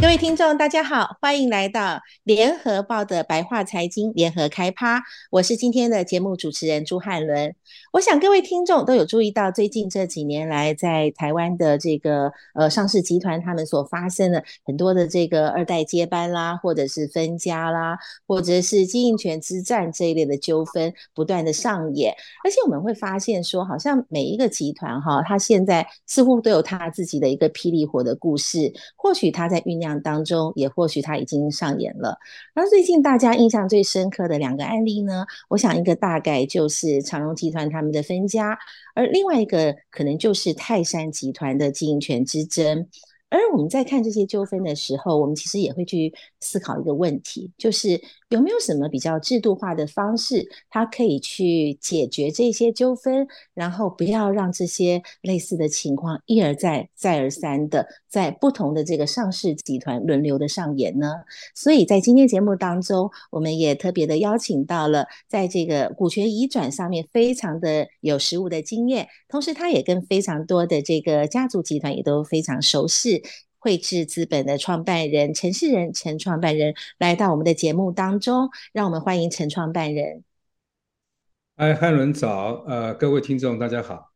各位听众，大家好，欢迎来到联合报的白话财经联合开趴。我是今天的节目主持人朱汉伦。我想各位听众都有注意到，最近这几年来，在台湾的这个呃上市集团，他们所发生的很多的这个二代接班啦，或者是分家啦，或者是经营权之战这一类的纠纷不断的上演。而且我们会发现说，好像每一个集团哈，它现在似乎都有它自己的一个霹雳火的故事，或许它在酝酿。当中也或许它已经上演了。那最近大家印象最深刻的两个案例呢，我想一个大概就是长荣集团他们的分家，而另外一个可能就是泰山集团的经营权之争。而我们在看这些纠纷的时候，我们其实也会去思考一个问题，就是有没有什么比较制度化的方式，它可以去解决这些纠纷，然后不要让这些类似的情况一而再、再而三的在不同的这个上市集团轮流的上演呢？所以在今天节目当中，我们也特别的邀请到了在这个股权移转上面非常的有实务的经验，同时他也跟非常多的这个家族集团也都非常熟悉。汇智资本的创办人陈世仁，陈创办人来到我们的节目当中，让我们欢迎陈创办人。嗨，汉伦早，呃，各位听众大家好。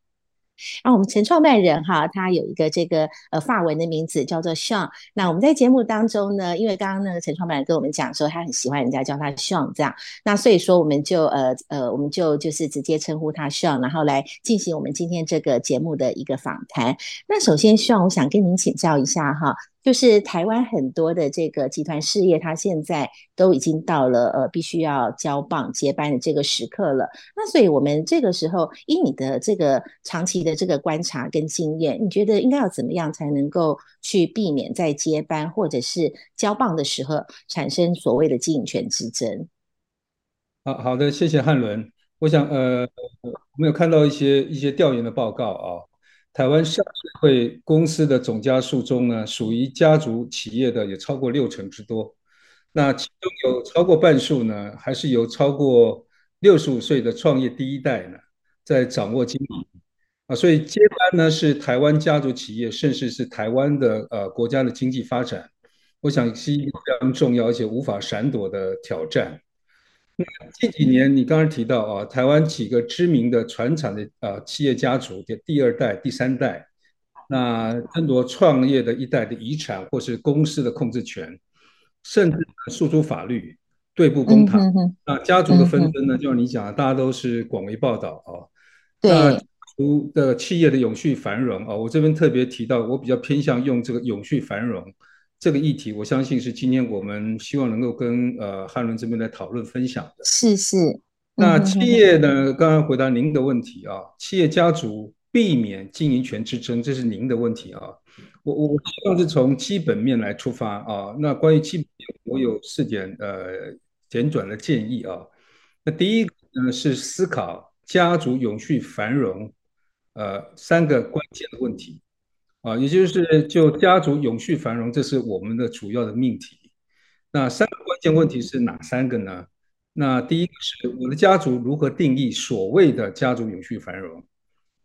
啊，我们陈创办人哈，他有一个这个呃发文的名字叫做 Sean。那我们在节目当中呢，因为刚刚那个陈创办人跟我们讲说，他很喜欢人家叫他 Sean 这样，那所以说我们就呃呃，我们就就是直接称呼他 Sean，然后来进行我们今天这个节目的一个访谈。那首先 Sean，我想跟您请教一下哈。就是台湾很多的这个集团事业，它现在都已经到了呃必须要交棒接班的这个时刻了。那所以我们这个时候，以你的这个长期的这个观察跟经验，你觉得应该要怎么样才能够去避免在接班或者是交棒的时候产生所谓的经营权之争？好好的，谢谢汉伦。我想呃，我们有看到一些一些调研的报告啊。台湾上市会公司的总家数中呢，属于家族企业的也超过六成之多。那其中有超过半数呢，还是由超过六十五岁的创业第一代呢，在掌握经营啊。所以接班呢，是台湾家族企业，甚至是台湾的呃国家的经济发展，我想是一个非常重要而且无法闪躲的挑战。那近几年，你刚刚提到啊，台湾几个知名的传产的啊企业家族的第二代、第三代，那争夺创业的一代的遗产或是公司的控制权，甚至诉诸法律对簿公堂。那家族的纷争呢，就像你讲的，大家都是广为报道啊。那家族的企业的永续繁荣啊，我这边特别提到，我比较偏向用这个永续繁荣。这个议题，我相信是今天我们希望能够跟呃汉伦这边来讨论分享的。是是。那企业呢？刚刚回答您的问题啊，企业家族避免经营权之争，这是您的问题啊。我我希望是从基本面来出发啊。那关于基本面，我有四点呃简短的建议啊。那第一个呢是思考家族永续繁荣呃三个关键的问题。啊，也就是就家族永续繁荣，这是我们的主要的命题。那三个关键问题是哪三个呢？那第一个是我的家族如何定义所谓的家族永续繁荣？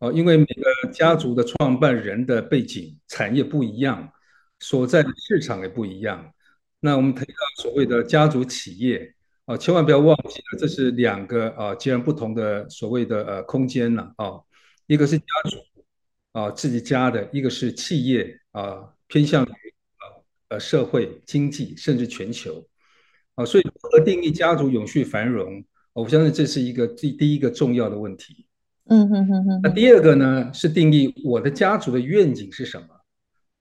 啊，因为每个家族的创办人的背景、产业不一样，所在的市场也不一样。那我们提到所谓的家族企业，啊，千万不要忘记了，这是两个啊截然不同的所谓的呃空间了啊，一个是家族。啊，自己家的一个是企业啊，偏向于呃社会经济甚至全球啊，所以如何定义家族永续繁荣？我相信这是一个第第一个重要的问题。嗯哼哼哼。那第二个呢，是定义我的家族的愿景是什么？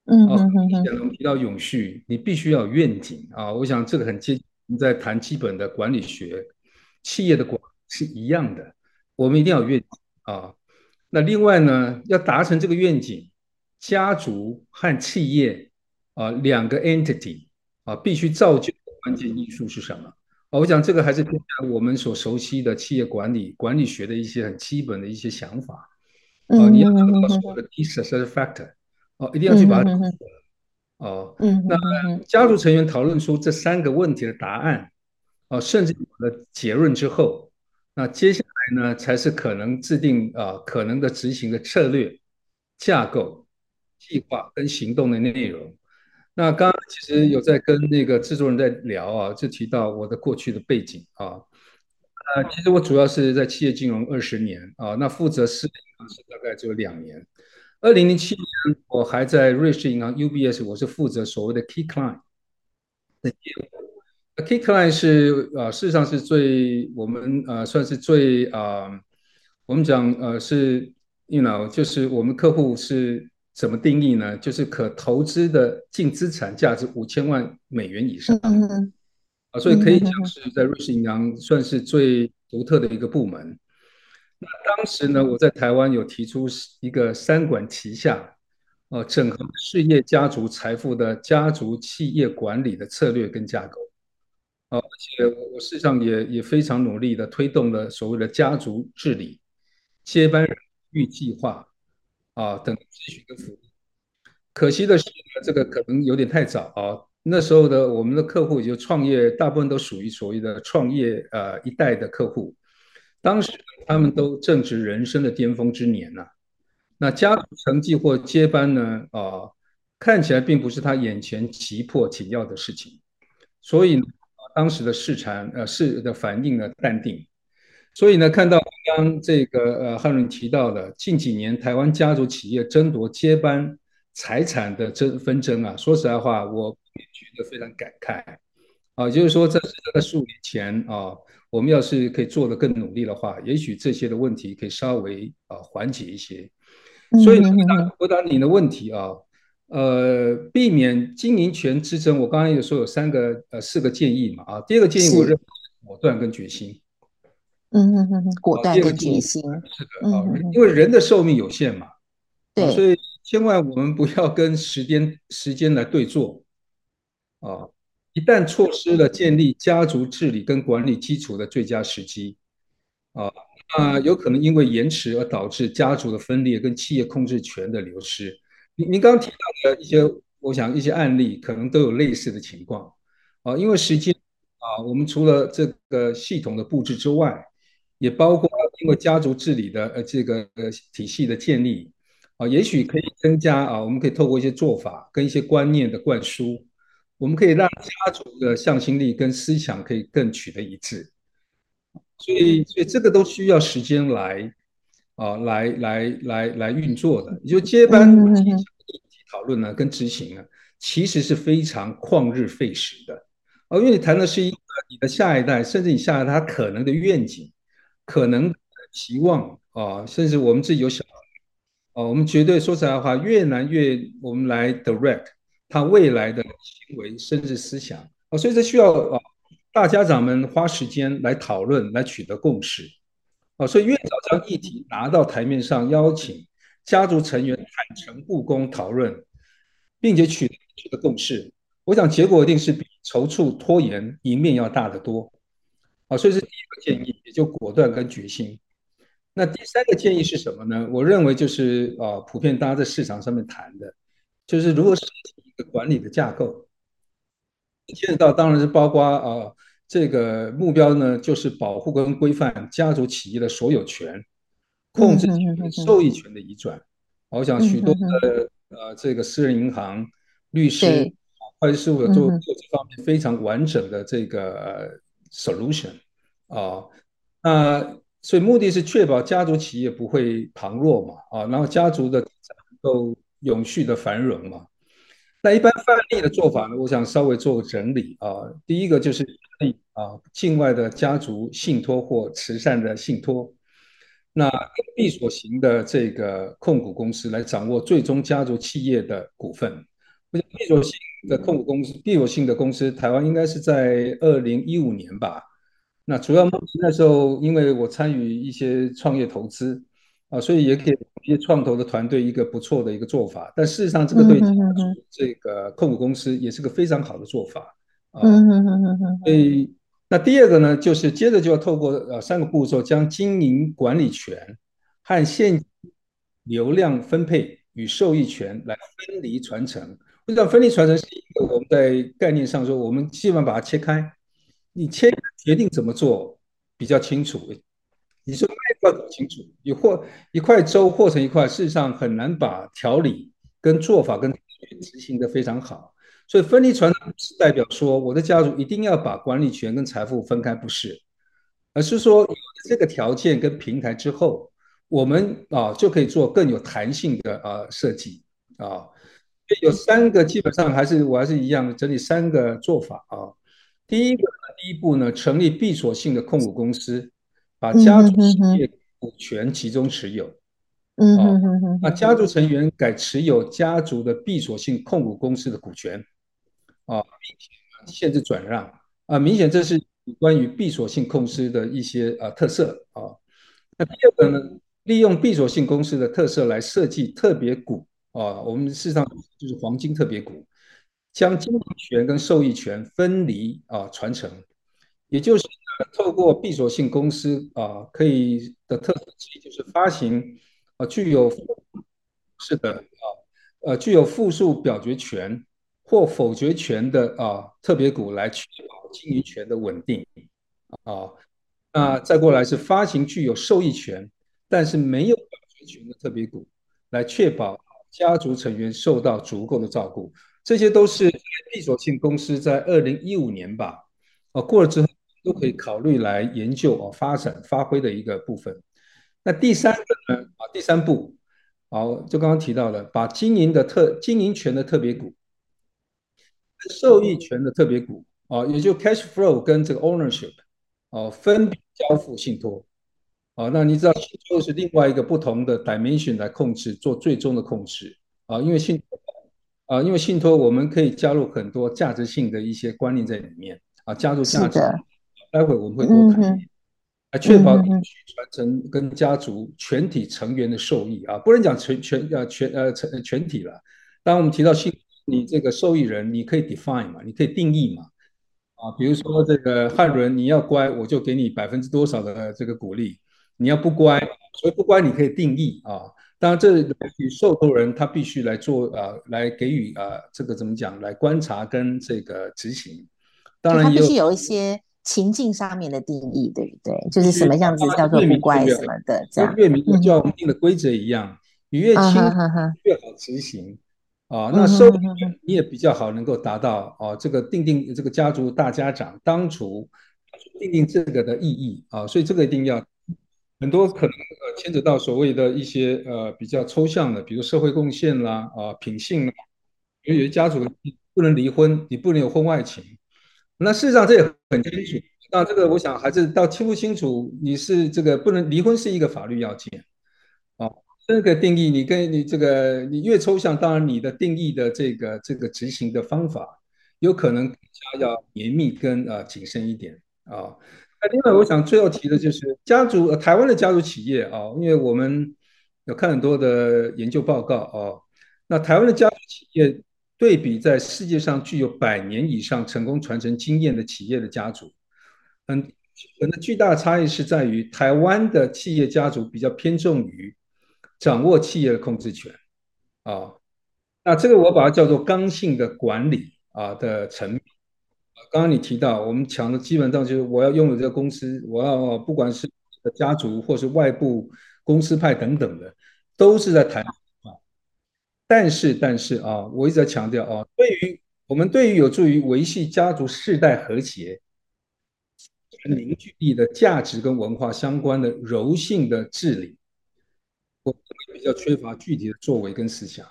嗯哼哼哼。我们提到永续，你必须要有愿景啊。我想这个很接近我们在谈基本的管理学，企业的管是一样的，我们一定要有愿景啊。那另外呢，要达成这个愿景，家族和企业啊两个 entity 啊必须造就的关键因素是什么？啊，我想这个还是偏向我们所熟悉的企业管理管理学的一些很基本的一些想法。啊，你要找到所谓的 key success factor，啊，一定要去把它。哦，那家族成员讨论出这三个问题的答案，啊，甚至有了结论之后，那接下来呢，才是可能制定啊可能的执行的策略、架构、计划跟行动的内容。那刚刚其实有在跟那个制作人在聊啊，就提到我的过去的背景啊。呃，其实我主要是在企业金融二十年啊，那负责私人银行是大概只有两年。二零零七年，我还在瑞士银行 UBS，我是负责所谓的 Key Client 的业务。Key Client 是呃，事实上是最我们呃算是最啊、呃，我们讲呃是，you know，就是我们客户是怎么定义呢？就是可投资的净资产价值五千万美元以上。嗯啊，所以可以讲是在瑞士银行算是最独特的一个部门。那当时呢，我在台湾有提出一个三管齐下，呃，整合事业家族财富的家族企业管理的策略跟架构。啊，而且我我事实上也也非常努力的推动了所谓的家族治理、接班人育计划啊等咨询跟服务。可惜的是呢，这个可能有点太早啊。那时候的我们的客户也就创业，大部分都属于所谓的创业呃一代的客户，当时他们都正值人生的巅峰之年呐、那家族承继或接班呢，啊、看起来并不是他眼前急迫紧要的事情，所以呢，当时的市场呃市的反应呢淡定。所以呢，看到刚刚这个呃汉伦提到的近几年台湾家族企业争夺接班财产的争纷争啊，说实在话，我。觉得非常感慨啊，就是说，这是在数年前啊，我们要是可以做得更努力的话，也许这些的问题可以稍微啊缓解一些。所以回答回答你的问题啊，呃，避免经营权之争，我刚刚有说有三个呃四个建议嘛啊，第二个建议我认为果断跟决心。嗯嗯嗯，果断跟决心是的啊，因为人的寿命有限嘛，对，所以千万我们不要跟时间时间来对坐。啊，一旦错失了建立家族治理跟管理基础的最佳时机，啊，那有可能因为延迟而导致家族的分裂跟企业控制权的流失。您您刚刚提到的一些，我想一些案例可能都有类似的情况。啊，因为时间啊，我们除了这个系统的布置之外，也包括因为家族治理的呃这个呃体系的建立，啊，也许可以增加啊，我们可以透过一些做法跟一些观念的灌输。我们可以让家族的向心力跟思想可以更取得一致，所以，所以这个都需要时间来啊，来来来来运作的。也就接班讨论呢，跟执行呢，其实是非常旷日费时的哦，因为你谈的是一个你的下一代，甚至你下一代他可能的愿景、可能的期望啊，甚至我们自己有小孩啊，我们绝对说实在话，越难越我们来 direct。他未来的行为甚至思想啊，所以这需要啊，大家长们花时间来讨论，来取得共识啊。所以越早将议题拿到台面上，邀请家族成员坦诚布公讨论，并且取得取得共识，我想结果一定是比踌躇拖延赢面要大得多啊。所以是第一个建议，也就果断跟决心。那第三个建议是什么呢？我认为就是啊，普遍大家在市场上面谈的，就是如何设计一个。管理的架构，牵扯到当然是包括啊、这个目标呢，就是保护跟规范家族企业的所有权、控制权、受益权的移转。我想许多的呃，这个私人银行、律师、会计事务所做做这方面非常完整的这个 solution 啊，那所以目的是确保家族企业不会旁落嘛，啊，然后家族的能够永续的繁荣嘛。那一般范例的做法呢，我想稍微做个整理啊。第一个就是啊，境外的家族信托或慈善的信托，那闭锁型的这个控股公司来掌握最终家族企业的股份。闭锁型的控股公司，闭锁性的公司，台湾应该是在二零一五年吧。那主要目的那时候，因为我参与一些创业投资。啊，所以也可以一些创投的团队一个不错的一个做法，但事实上这个对这个控股公司也是个非常好的做法啊。所以那第二个呢，就是接着就要透过呃三个步骤，将经营管理权和现流量分配与受益权来分离传承。不知道分离传承是一个我们在概念上说，我们希望把它切开。你切决定怎么做比较清楚。你说那一块搞清楚，你或一块粥和成一块，事实上很难把条理跟做法跟执行的非常好。所以分离传承是代表说我的家族一定要把管理权跟财富分开，不是，而是说这个条件跟平台之后，我们啊就可以做更有弹性的啊设计啊。有三个基本上还是我还是一样整理三个做法啊。第一个第一步呢，成立闭锁性的控股公司，把家族企业股权集中持有。嗯嗯嗯。那家族成员改持有家族的闭锁性控股公司的股权。啊，限制转让啊，明显这是关于闭锁性公司的一些啊特色啊。那第二个呢，利用闭锁性公司的特色来设计特别股啊，我们事实上就是黄金特别股，将经营权跟受益权分离啊传承，也就是透过闭锁性公司啊可以的特色之一就是发行啊具有是的啊呃具有复数表决权。或否决权的啊特别股来确保经营权的稳定啊，那再过来是发行具有受益权但是没有表决权的特别股，来确保家族成员受到足够的照顾。这些都是闭锁性公司在二零一五年吧，啊过了之后都可以考虑来研究啊发展发挥的一个部分。那第三个呢啊第三步，好就刚刚提到了把经营的特经营权的特别股。受益权的特别股啊，也就 cash flow 跟这个 ownership 啊，分别交付信托啊。那你知道信托是另外一个不同的 dimension 来控制，做最终的控制啊。因为信托啊，因为信托我们可以加入很多价值性的一些观念在里面啊，加入价值。待会我们会多谈，来确保传承跟家族全体成员的受益啊，不能讲全全呃全呃全全体了。当我们提到信。你这个受益人，你可以 define 嘛，你可以定义嘛，啊，比如说这个汉伦，你要乖，我就给你百分之多少的这个鼓励，你要不乖，所以不乖你可以定义啊。当然，这与受托人他必须来做啊，来给予啊，这个怎么讲，来观察跟这个执行。当然，他必须有一些情境上面的定义，对不对？就是什么样子叫做不乖什么的，这样。越明就像我们定的规则一样，你越清越好执行。啊，那收益你也比较好，能够达到啊，这个定定这个家族大家长当初定定这个的意义啊，所以这个一定要很多可能呃牵扯到所谓的一些呃比较抽象的，比如社会贡献啦啊品性啦，因为有些家族不能离婚，你不能有婚外情，那事实上这也很清楚。那这个我想还是到清不清楚，你是这个不能离婚是一个法律要件啊。这个定义，你跟你这个你越抽象，当然你的定义的这个这个执行的方法，有可能更加要严密跟啊谨慎一点啊。那另外，我想最后提的就是家族，台湾的家族企业啊，因为我们有看很多的研究报告啊，那台湾的家族企业对比在世界上具有百年以上成功传承经验的企业的家族，很可能巨大差异是在于台湾的企业家族比较偏重于。掌握企业的控制权，啊，那这个我把它叫做刚性的管理啊的层面。刚刚你提到，我们讲的基本上就是我要拥有这个公司，我要不管是家族或是外部公司派等等的，都是在谈。但是，但是啊，我一直在强调啊，对于我们对于有助于维系家族世代和谐、凝聚力的价值跟文化相关的柔性的治理。我比较缺乏具体的作为跟思想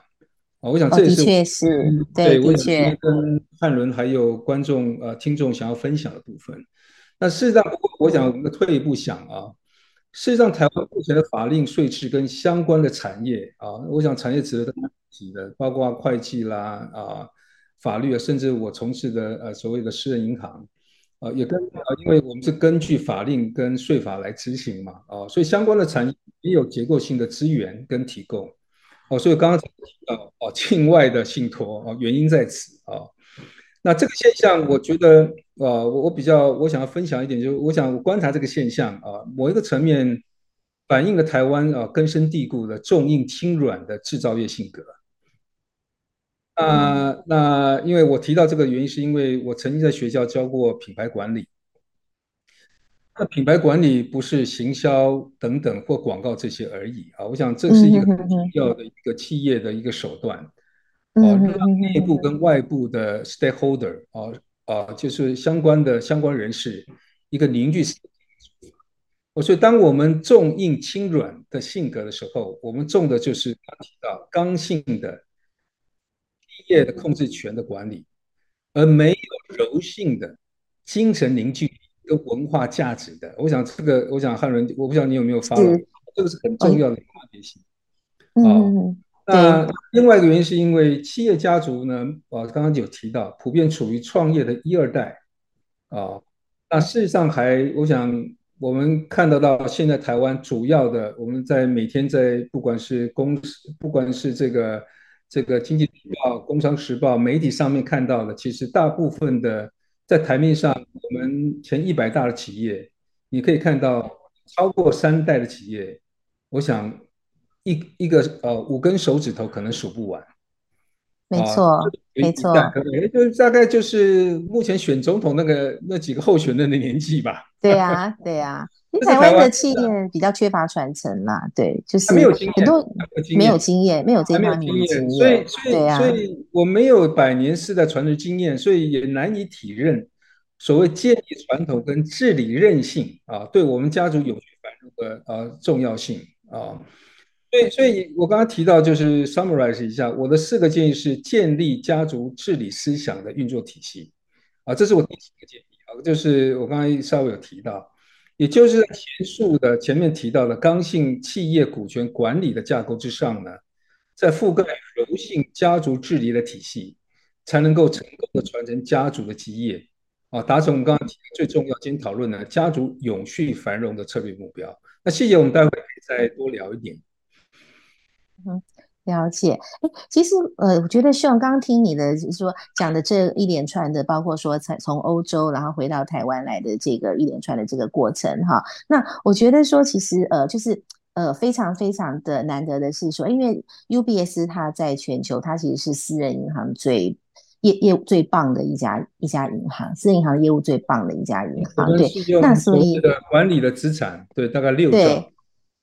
啊，我想这也是、哦、的确是对，我也跟汉伦还有观众呃听众想要分享的部分。那事实上，我想我们退一步想啊，事实上台湾目前的法令税制跟相关的产业啊，我想产业值得提的，包括会计啦啊、法律，甚至我从事的呃所谓的私人银行。啊，也跟啊，因为我们是根据法令跟税法来执行嘛，啊，所以相关的产业也有结构性的资源跟提供，哦，所以刚刚提到哦，境外的信托哦，原因在此啊。那这个现象，我觉得啊，我我比较我想要分享一点，就是我想我观察这个现象啊，某一个层面反映了台湾啊根深蒂固的重硬轻软的制造业性格。啊，那因为我提到这个原因，是因为我曾经在学校教过品牌管理，那品牌管理不是行销等等或广告这些而已啊，我想这是一个很重要的一个企业的一个手段，啊，让内部跟外部的 stakeholder 啊啊，就是相关的相关人士一个凝聚。我说当我们重硬轻软的性格的时候，我们重的就是刚提到刚性的企业的控制权的管理，而没有柔性的精神凝聚。一个文化价值的，我想这个，我想汉伦，我不知道你有没有发现，这个是很重要的差别性。嗯，那另外一个原因是因为企业家族呢，啊，刚刚有提到，普遍处于创业的一二代，啊，那事实上还，我想我们看得到，现在台湾主要的，我们在每天在不管是公司，不管是这个这个经济时报、工商时报媒体上面看到的，其实大部分的。在台面上，我们前一百大的企业，你可以看到超过三代的企业，我想一一个呃五根手指头可能数不完。没错，啊、没错，就大概就是目前选总统那个那几个候选人的年纪吧。对呀、啊，对呀、啊。台湾的企业比较缺乏传承啦，对，就是很多没有经验，没有这方面的经验，所以所以所以我没有百年世代传承经验，所以也难以体认所谓建立传统跟治理韧性啊，对我们家族永续繁荣的呃重要性啊。所以，所以我刚刚提到就是 summarize 一下，我的四个建议是建立家族治理思想的运作体系啊，这是我第一个建议啊，就是我刚才稍微有提到。也就是前述的前面提到的刚性企业股权管理的架构之上呢，在覆盖柔性家族治理的体系，才能够成功的传承家族的基业，啊，达成我们刚刚提的最重要今天讨论的家族永续繁荣的策略目标。那细节我们待会可以再多聊一点。嗯。了解，哎，其实呃，我觉得希望刚刚听你的就是说讲的这一连串的，包括说从从欧洲然后回到台湾来的这个一连串的这个过程哈，那我觉得说其实呃就是呃非常非常的难得的是说，因为 UBS 它在全球它其实是私人银行最业业务最棒的一家一家银行，私人银行业务最棒的一家银行，对，那所以管理的资产对大概六兆。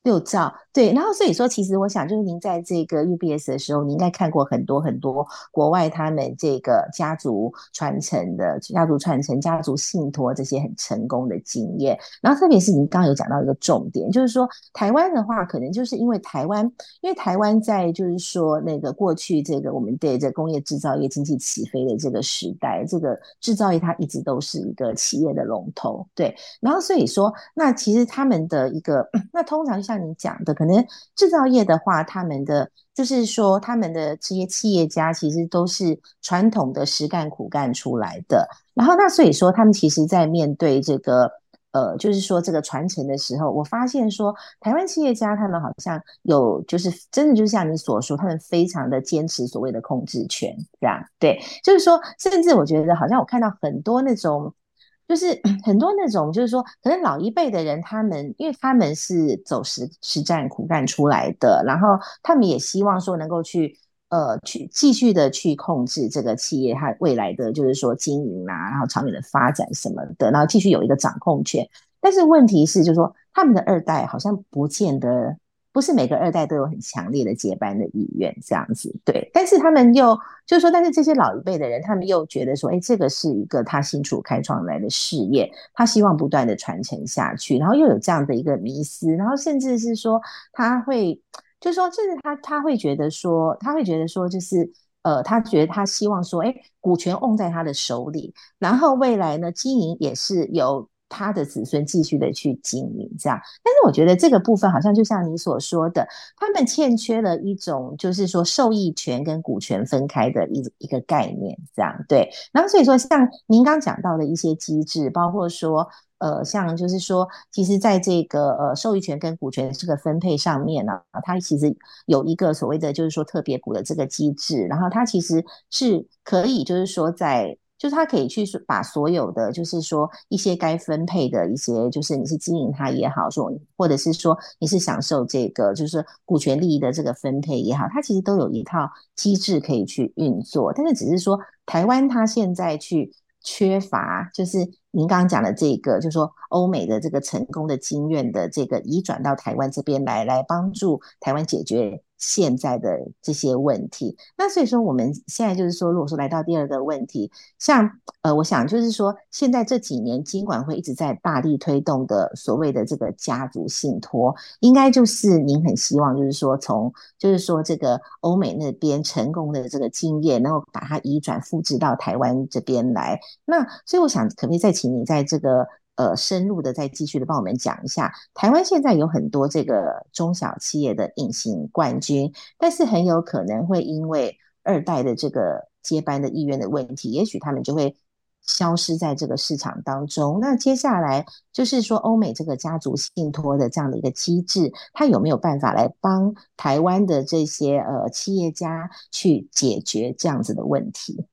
六兆，对，然后所以说，其实我想，就是您在这个 UBS 的时候，你应该看过很多很多国外他们这个家族传承的、家族传承、家族信托这些很成功的经验。然后特别是您刚刚有讲到一个重点，就是说台湾的话，可能就是因为台湾，因为台湾在就是说那个过去这个我们对这工业制造业经济起飞的这个时代，这个制造业它一直都是一个企业的龙头，对。然后所以说，那其实他们的一个，那通常像。像你讲的，可能制造业的话，他们的就是说，他们的这些企业家其实都是传统的实干苦干出来的。然后，那所以说，他们其实在面对这个呃，就是说这个传承的时候，我发现说，台湾企业家他们好像有，就是真的就像你所说，他们非常的坚持所谓的控制权，这样对，就是说，甚至我觉得好像我看到很多那种。就是很多那种，就是说，可能老一辈的人，他们因为他们是走实实战苦干出来的，然后他们也希望说能够去呃去继续的去控制这个企业它未来的就是说经营啊，然后长远的发展什么的，然后继续有一个掌控权。但是问题是，就是说他们的二代好像不见得。不是每个二代都有很强烈的接班的意愿，这样子对。但是他们又就是说，但是这些老一辈的人，他们又觉得说，哎，这个是一个他新出开创来的事业，他希望不断的传承下去，然后又有这样的一个迷思，然后甚至是说他会，就是说，甚至他他会觉得说，他会觉得说，就是呃，他觉得他希望说，哎，股权握在他的手里，然后未来呢，经营也是由。他的子孙继续的去经营，这样，但是我觉得这个部分好像就像你所说的，他们欠缺了一种就是说受益权跟股权分开的一一个概念，这样对。然后所以说，像您刚讲到的一些机制，包括说，呃，像就是说，其实在这个呃受益权跟股权这个分配上面呢，它其实有一个所谓的就是说特别股的这个机制，然后它其实是可以就是说在。就是他可以去把所有的，就是说一些该分配的一些，就是你是经营它也好，说或者是说你是享受这个，就是股权利益的这个分配也好，它其实都有一套机制可以去运作。但是只是说台湾它现在去缺乏，就是您刚刚讲的这个，就是说欧美的这个成功的经验的这个移转到台湾这边来，来帮助台湾解决。现在的这些问题，那所以说我们现在就是说，如果说来到第二个问题，像呃，我想就是说，现在这几年金管会一直在大力推动的所谓的这个家族信托，应该就是您很希望就是说从就是说这个欧美那边成功的这个经验，然后把它移转复制到台湾这边来。那所以我想，可不可以再请你在这个。呃，深入的再继续的帮我们讲一下，台湾现在有很多这个中小企业的隐形冠军，但是很有可能会因为二代的这个接班的意愿的问题，也许他们就会消失在这个市场当中。那接下来就是说，欧美这个家族信托的这样的一个机制，它有没有办法来帮台湾的这些呃企业家去解决这样子的问题？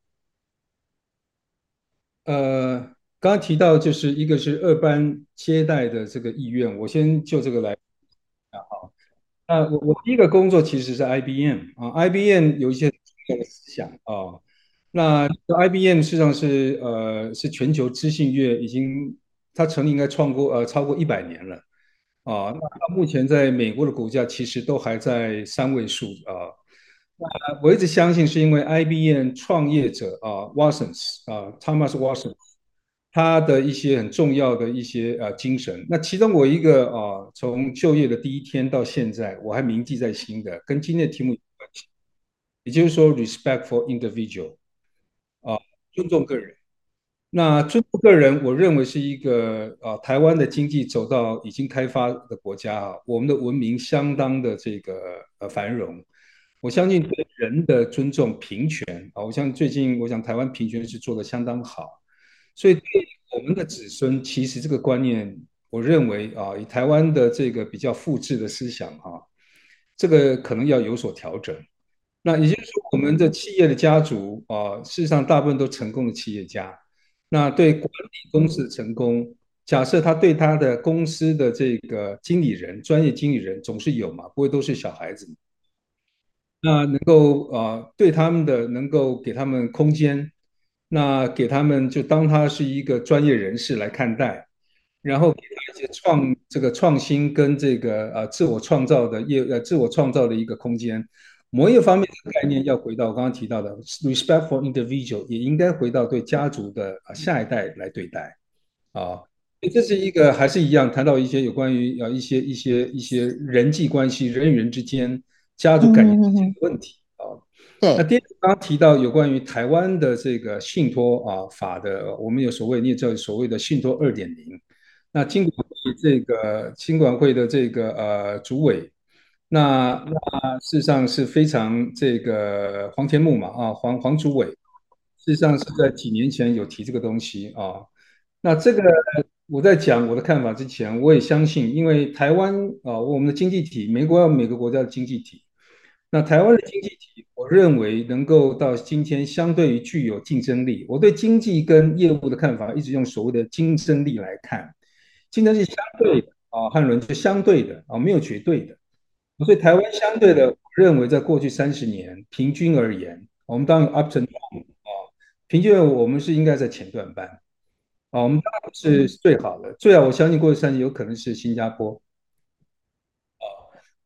呃。刚刚提到就是一个是二班接待的这个意愿，我先就这个来啊好。那我我第一个工作其实是 IBM 啊，IBM 有一些重要的思想啊。那 IBM 实际上是呃是全球知信业已经它成立应该创过呃超过一百年了啊。那它目前在美国的股价其实都还在三位数啊。那我一直相信是因为 IBM 创业者啊 Watsons 啊 Thomas Watson。他的一些很重要的一些呃精神，那其中我一个啊，从就业的第一天到现在，我还铭记在心的，跟今天的题目有关系，也就是说，respect for individual，啊，尊重个人。那尊重个人，我认为是一个啊，台湾的经济走到已经开发的国家啊，我们的文明相当的这个呃繁荣。我相信对人的尊重、平权啊，我相信最近我想台湾平权是做得相当好。所以，对我们的子孙，其实这个观念，我认为啊，以台湾的这个比较复制的思想啊，这个可能要有所调整。那也就是说，我们的企业的家族啊，事实上大部分都成功的企业家。那对管理公司的成功，假设他对他的公司的这个经理人、专业经理人总是有嘛，不会都是小孩子。那能够啊，对他们的能够给他们空间。那给他们就当他是一个专业人士来看待，然后给他一些创这个创新跟这个呃自我创造的业呃自我创造的一个空间。某一个方面的概念要回到我刚刚提到的 respect for individual，也应该回到对家族的下一代来对待啊。这是一个还是一样谈到一些有关于呃一些一些一些人际关系人与人之间家族感情的问题。对，那第二刚刚提到有关于台湾的这个信托啊法的，我们有所谓，你也知道所谓的信托二点零。那金管会这个金管会的这个呃主委，那那事实上是非常这个黄天牧嘛啊黄黄主委，事实上是在几年前有提这个东西啊。那这个我在讲我的看法之前，我也相信，因为台湾啊我们的经济体，美国要每个国家的经济体。那台湾的经济体，我认为能够到今天相对于具有竞争力。我对经济跟业务的看法，一直用所谓的竞争力来看，竞争力相对的啊，汉伦是相对的啊，没有绝对的。所以台湾相对的，我认为在过去三十年平均而言，我们当然 up and down 啊，平均我们是应该在前段班啊，我们当然是最好的，最好我相信过去三年有可能是新加坡。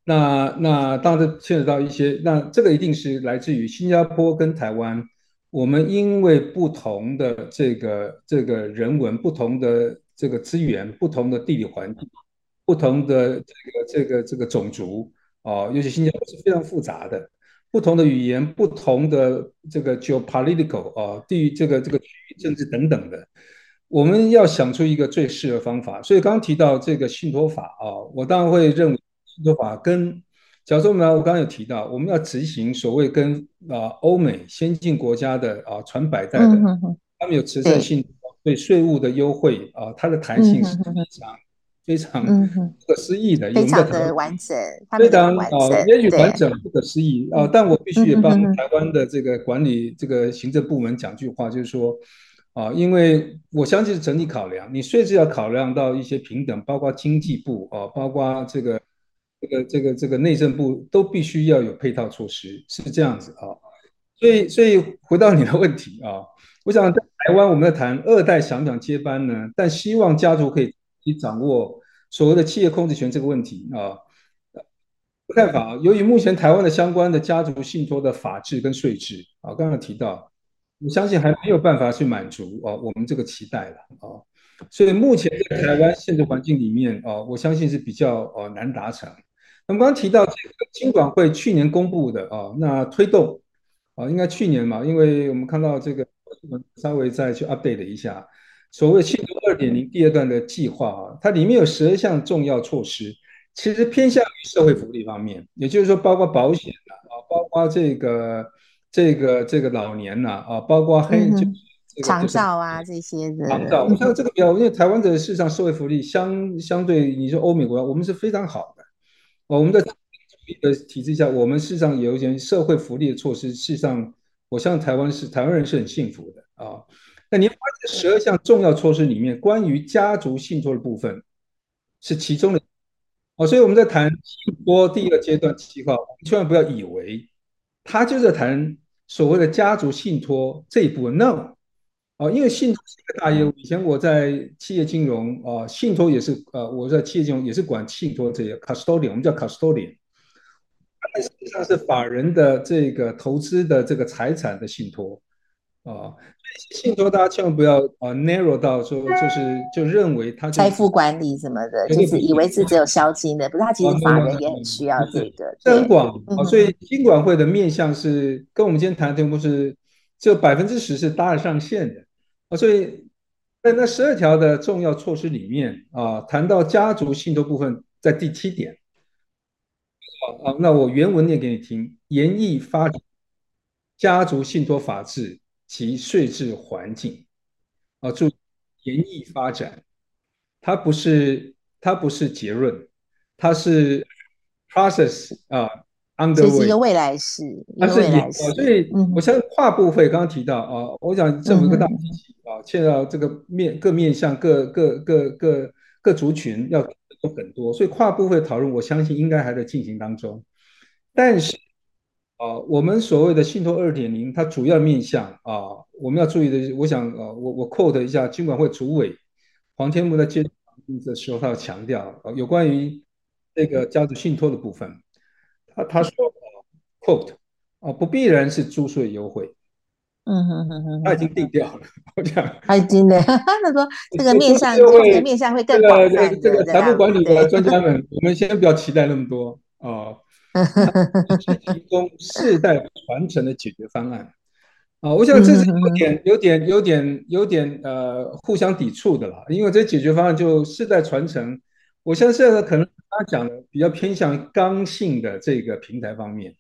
那那当然牵扯到一些，那这个一定是来自于新加坡跟台湾，我们因为不同的这个这个人文、不同的这个资源、不同的地理环境、不同的这个这个这个种族啊，尤其新加坡是非常复杂的，不同的语言、不同的这个 geopolitical 啊，地域这个这个区域政治等等的，我们要想出一个最适合方法。所以刚刚提到这个信托法啊，我当然会认为。信托法跟，假如说呢，我刚刚有提到，我们要执行所谓跟啊欧美先进国家的啊传百代的，嗯、哼哼他们有慈善性，对。税务的优惠啊，它的弹性是非常、嗯、非常不可思议的，非常的完整，非常啊，也许完整不可思议啊，但我必须也帮台湾的这个管理这个行政部门讲句话，就是说啊，因为我相信是整体考量，你税制要考量到一些平等，包括经济部啊，包括这个。这个这个这个内政部都必须要有配套措施，是这样子啊。所以所以回到你的问题啊，我想在台湾我们在谈二代想不想接班呢？但希望家族可以去掌握所谓的企业控制权这个问题啊。看法，由于目前台湾的相关的家族信托的法制跟税制啊，刚刚提到，我相信还没有办法去满足啊我们这个期待了啊，所以目前在台湾现实环境里面啊，我相信是比较呃难达成。那么刚刚提到这个金管会去年公布的啊，那推动啊，应该去年嘛，因为我们看到这个，我们稍微再去 update 一下，所谓信托二点零第二段的计划啊，它里面有十二项重要措施。其实偏向于社会福利方面，也就是说，包括保险啊，包括这个这个这个老年呐啊，包括黑、嗯这个、长照啊这些的。长照，我们像这个比较，因为台湾的事实上社会福利相相对你说欧美国家，我们是非常好的。哦我们的的体制下，我们事实上有一些社会福利的措施，事实上我相信台湾是台湾人是很幸福的啊。那您发现十二项重要措施里面，关于家族信托的部分是其中的。哦，所以我们在谈信托第一个阶段计划，我们千万不要以为他就在谈所谓的家族信托这一部分。No，哦，因为信托是一个大业务。以前我在企业金融啊，信托也是呃，我在企业金融也是管信托这些 custodian，我们叫 custodian，它实际上是法人的这个投资的这个财产的信托啊。信托大家千万不要啊 narrow 到说就是就认为它财富管理什么的，就是以为是只有消金的，不是它其实法人也很需要这个。很广啊，所以金管会的面向是跟我们今天谈的题目是这百分之十是搭得上线的啊，所以在那十二条的重要措施里面啊，谈到家族信托部分在第七点好啊，那我原文念给你听：严议发展家族信托法制。及税制环境啊，注意严议发展，它不是它不是结论，它是 process 啊这是一个未来式，它是以，所以我相信跨部会刚刚提到啊，我想这么一个大机器啊，牵到这个面各面向各各各各各族群要做很多，所以跨部会讨论，我相信应该还在进行当中，但是。啊，我们所谓的信托二点零，它主要面向啊，我们要注意的，我想啊，我我 quote 一下金管会主委黄天木在接的时候，他要强调啊，有关于这个家族信托的部分，他他说啊，quote 啊，不必然是租税优惠，嗯哼哼哼，他已经定掉了，我讲，他已经的，他说 这个面向，这个面向会更广泛的，这个财富管理的专家们，我们先不要期待那么多啊。去提供世代传承的解决方案啊，我想这是有点、有点、有点、有点呃互相抵触的啦，因为这解决方案就世代传承，我相信现在可能他讲的比较偏向刚性的这个平台方面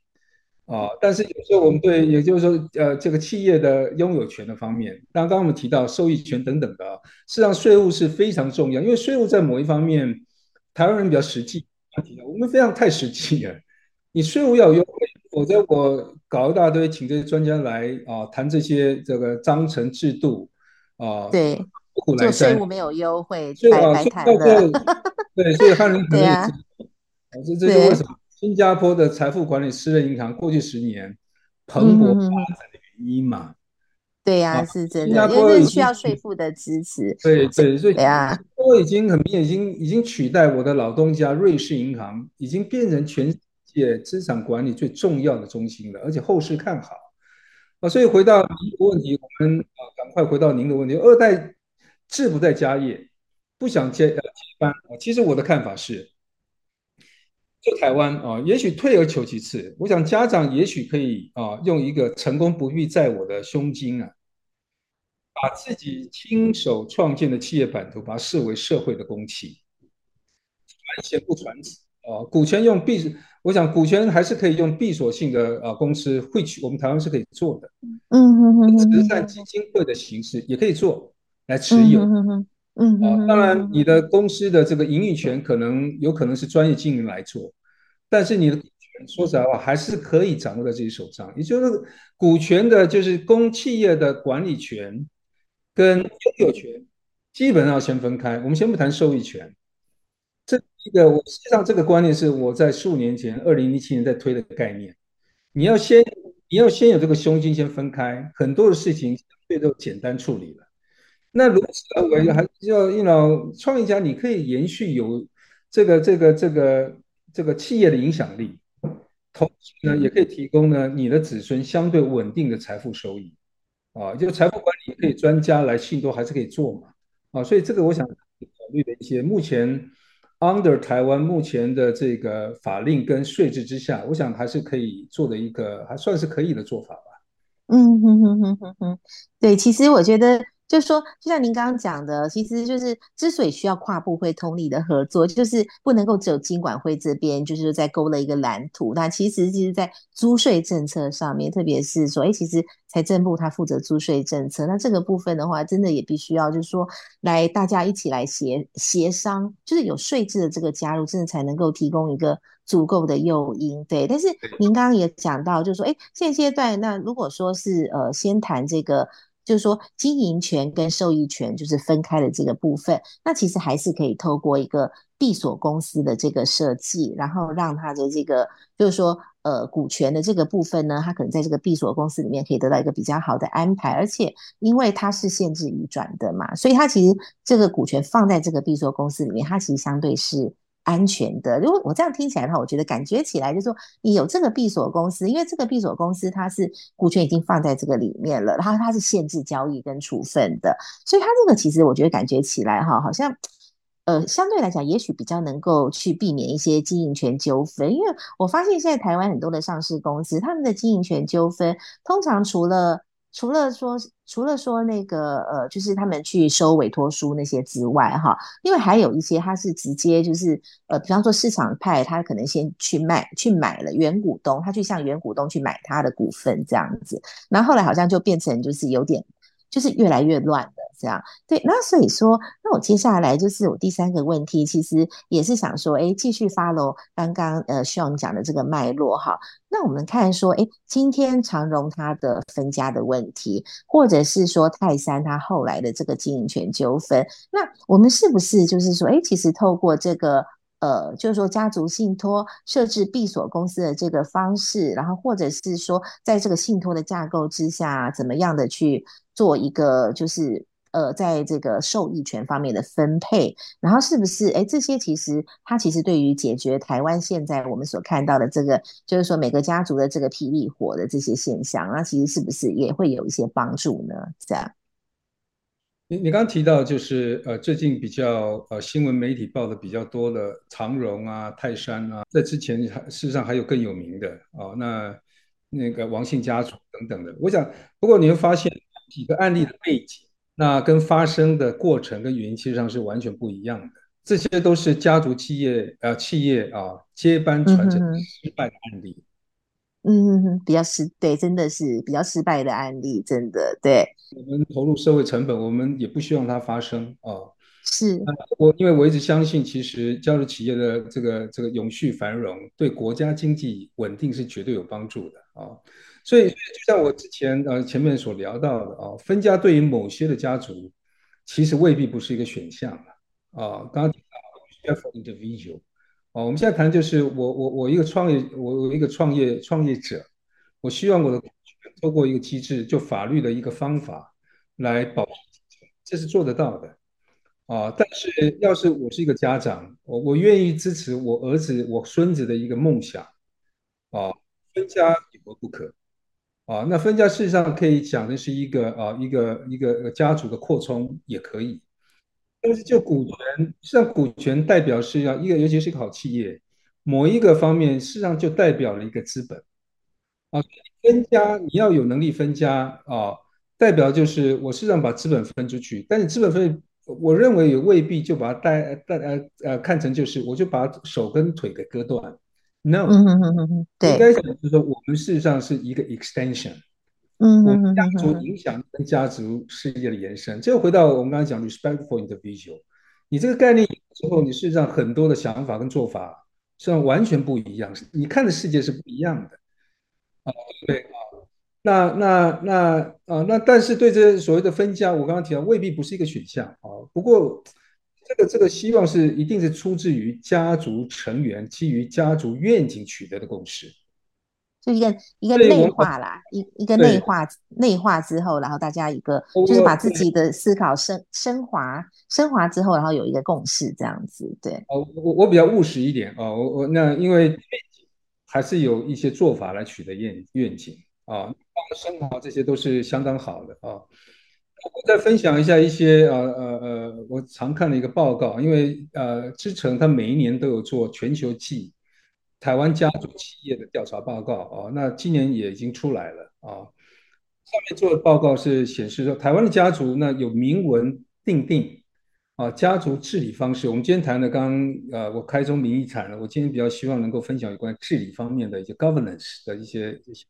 啊，但是有时候我们对，也就是说呃这个企业的拥有权的方面，刚刚我们提到受益权等等的，事实上税务是非常重要，因为税务在某一方面，台湾人比较实际，我们非常太实际了。你税务要有优惠，否则我搞一大堆，请这些专家来啊谈这些这个章程制度啊。对，就税务没有优惠，白白谈了。对，所以汉人可能也这这是为什么？新加坡的财富管理私人银行过去十年蓬勃发展的原因嘛。对呀，是真的，因为需要税负的支持。对对，所以呀，我已经很明显，已经已经取代我的老东家瑞士银行，已经变成全。世界资产管理最重要的中心了，而且后市看好啊，所以回到您的问题，我们啊赶快回到您的问题，二代志不在家业，不想接呃接班啊。其实我的看法是，就台湾啊，也许退而求其次，我想家长也许可以啊，用一个成功不必在我的胸襟啊，把自己亲手创建的企业版图，把它视为社会的公器，传贤不传子啊，股权用闭。我想股权还是可以用闭锁性的啊公司会去，我们台湾是可以做的。嗯哼哼，慈善基金会的形式也可以做来持有。嗯哼哼，嗯啊，当然你的公司的这个营运权可能有可能是专业经营来做，但是你的股权说实在话还是可以掌握在自己手上。也就是股权的，就是公企业的管理权跟拥有权基本上要先分开。我们先不谈收益权。这一个，我实际上这个观念是我在数年前，二零一七年在推的概念。你要先你要先有这个胸襟，先分开，很多的事情相对都简单处理了。那如此而为，还是要，you know，创业家你可以延续有这个这个这个这个企业的影响力，同时呢，也可以提供呢你的子孙相对稳定的财富收益。啊，就财富管理可以专家来信托还是可以做嘛？啊，所以这个我想考虑的一些目前。Under 台湾目前的这个法令跟税制之下，我想还是可以做的一个还算是可以的做法吧。嗯哼哼哼哼哼，对，其实我觉得。就是说，就像您刚刚讲的，其实就是之所以需要跨部会通力的合作，就是不能够只有金管会这边就是在勾勒一个蓝图。那其实就是在租税政策上面，特别是说，哎，其实财政部他负责租税政策，那这个部分的话，真的也必须要就是说，来大家一起来协协商，就是有税制的这个加入，真的才能够提供一个足够的诱因。对，但是您刚刚也讲到，就是说，哎，现阶段那如果说是呃，先谈这个。就是说，经营权跟受益权就是分开的这个部分，那其实还是可以透过一个闭锁公司的这个设计，然后让它的这个，就是说，呃，股权的这个部分呢，它可能在这个闭锁公司里面可以得到一个比较好的安排，而且因为它是限制移转的嘛，所以它其实这个股权放在这个闭锁公司里面，它其实相对是。安全的，如果我这样听起来的话，我觉得感觉起来就是说，你有这个闭锁公司，因为这个闭锁公司它是股权已经放在这个里面了，然后它是限制交易跟处分的，所以它这个其实我觉得感觉起来哈，好像呃相对来讲，也许比较能够去避免一些经营权纠纷，因为我发现现在台湾很多的上市公司，他们的经营权纠纷通常除了除了说，除了说那个呃，就是他们去收委托书那些之外，哈，因为还有一些他是直接就是呃，比方说市场派，他可能先去卖去买了原股东，他去向原股东去买他的股份这样子，然后后来好像就变成就是有点。就是越来越乱的这样，对，那所以说，那我接下来就是我第三个问题，其实也是想说，哎，继续 follow 刚刚呃 Sean 讲的这个脉络哈。那我们看说，哎，今天长荣它的分家的问题，或者是说泰山它后来的这个经营权纠纷，那我们是不是就是说，哎，其实透过这个。呃，就是说家族信托设置闭锁公司的这个方式，然后或者是说，在这个信托的架构之下，怎么样的去做一个，就是呃，在这个受益权方面的分配，然后是不是？哎，这些其实它其实对于解决台湾现在我们所看到的这个，就是说每个家族的这个霹雳火的这些现象，那其实是不是也会有一些帮助呢？这样。你你刚刚提到就是呃最近比较呃新闻媒体报的比较多的长荣啊、泰山啊，在之前还事实上还有更有名的啊、哦，那那个王姓家族等等的。我想不过你会发现几个案例的背景，那跟发生的过程跟原因其实上是完全不一样的。这些都是家族企业呃企业啊接班传承失败的案例。嗯，比较失对，真的是比较失败的案例，真的对。我们投入社会成本，我们也不希望它发生啊。哦、是，我因为我一直相信，其实家族企业的这个这个永续繁荣，对国家经济稳定是绝对有帮助的啊、哦。所以，就像我之前呃前面所聊到的啊、哦，分家对于某些的家族，其实未必不是一个选项啊。刚刚提到 individual。哦，我们现在谈的就是我我我一个创业，我我一个创业创业者，我希望我的透过一个机制，就法律的一个方法来保，这是做得到的，啊，但是要是我是一个家长，我我愿意支持我儿子我孙子的一个梦想，啊，分家有何不可？啊，那分家事实上可以讲的是一个啊一个一个家族的扩充也可以。但是就股权，实际上股权代表是要一个，尤其是一个好企业，某一个方面，事实上就代表了一个资本啊。分家你要有能力分家啊，代表就是我事实上把资本分出去，但是资本分，我认为也未必就把它带带呃呃看成就是我就把手跟腿给割断。No，嗯嗯嗯嗯，对，应该讲就是说我们事实上是一个 extension。嗯，家族影响跟家族事业的延伸，这个回到我们刚才讲 respect for individual，你这个概念之后，你事实上很多的想法跟做法实际上完全不一样，你看的世界是不一样的啊。对啊，那那那啊那，但是对这所谓的分家，我刚刚提到未必不是一个选项啊。不过这个这个希望是一定是出自于家族成员基于家族愿景取得的共识。就一个一个内化啦，一一个内化内化之后，然后大家一个就是把自己的思考升升华升华之后，然后有一个共识这样子。对，哦，我我比较务实一点啊，我我那因为还是有一些做法来取得愿愿景啊，升华这些都是相当好的啊。我再分享一下一些呃呃呃，我常看的一个报告，因为呃，资诚它每一年都有做全球企台湾家族企业的调查报告啊，那今年也已经出来了啊。上面做的报告是显示说，台湾的家族呢有明文订定啊家族治理方式。我们今天谈的刚刚呃，我开宗明义谈了，我今天比较希望能够分享有关治理方面的一些 governance 的一些一些。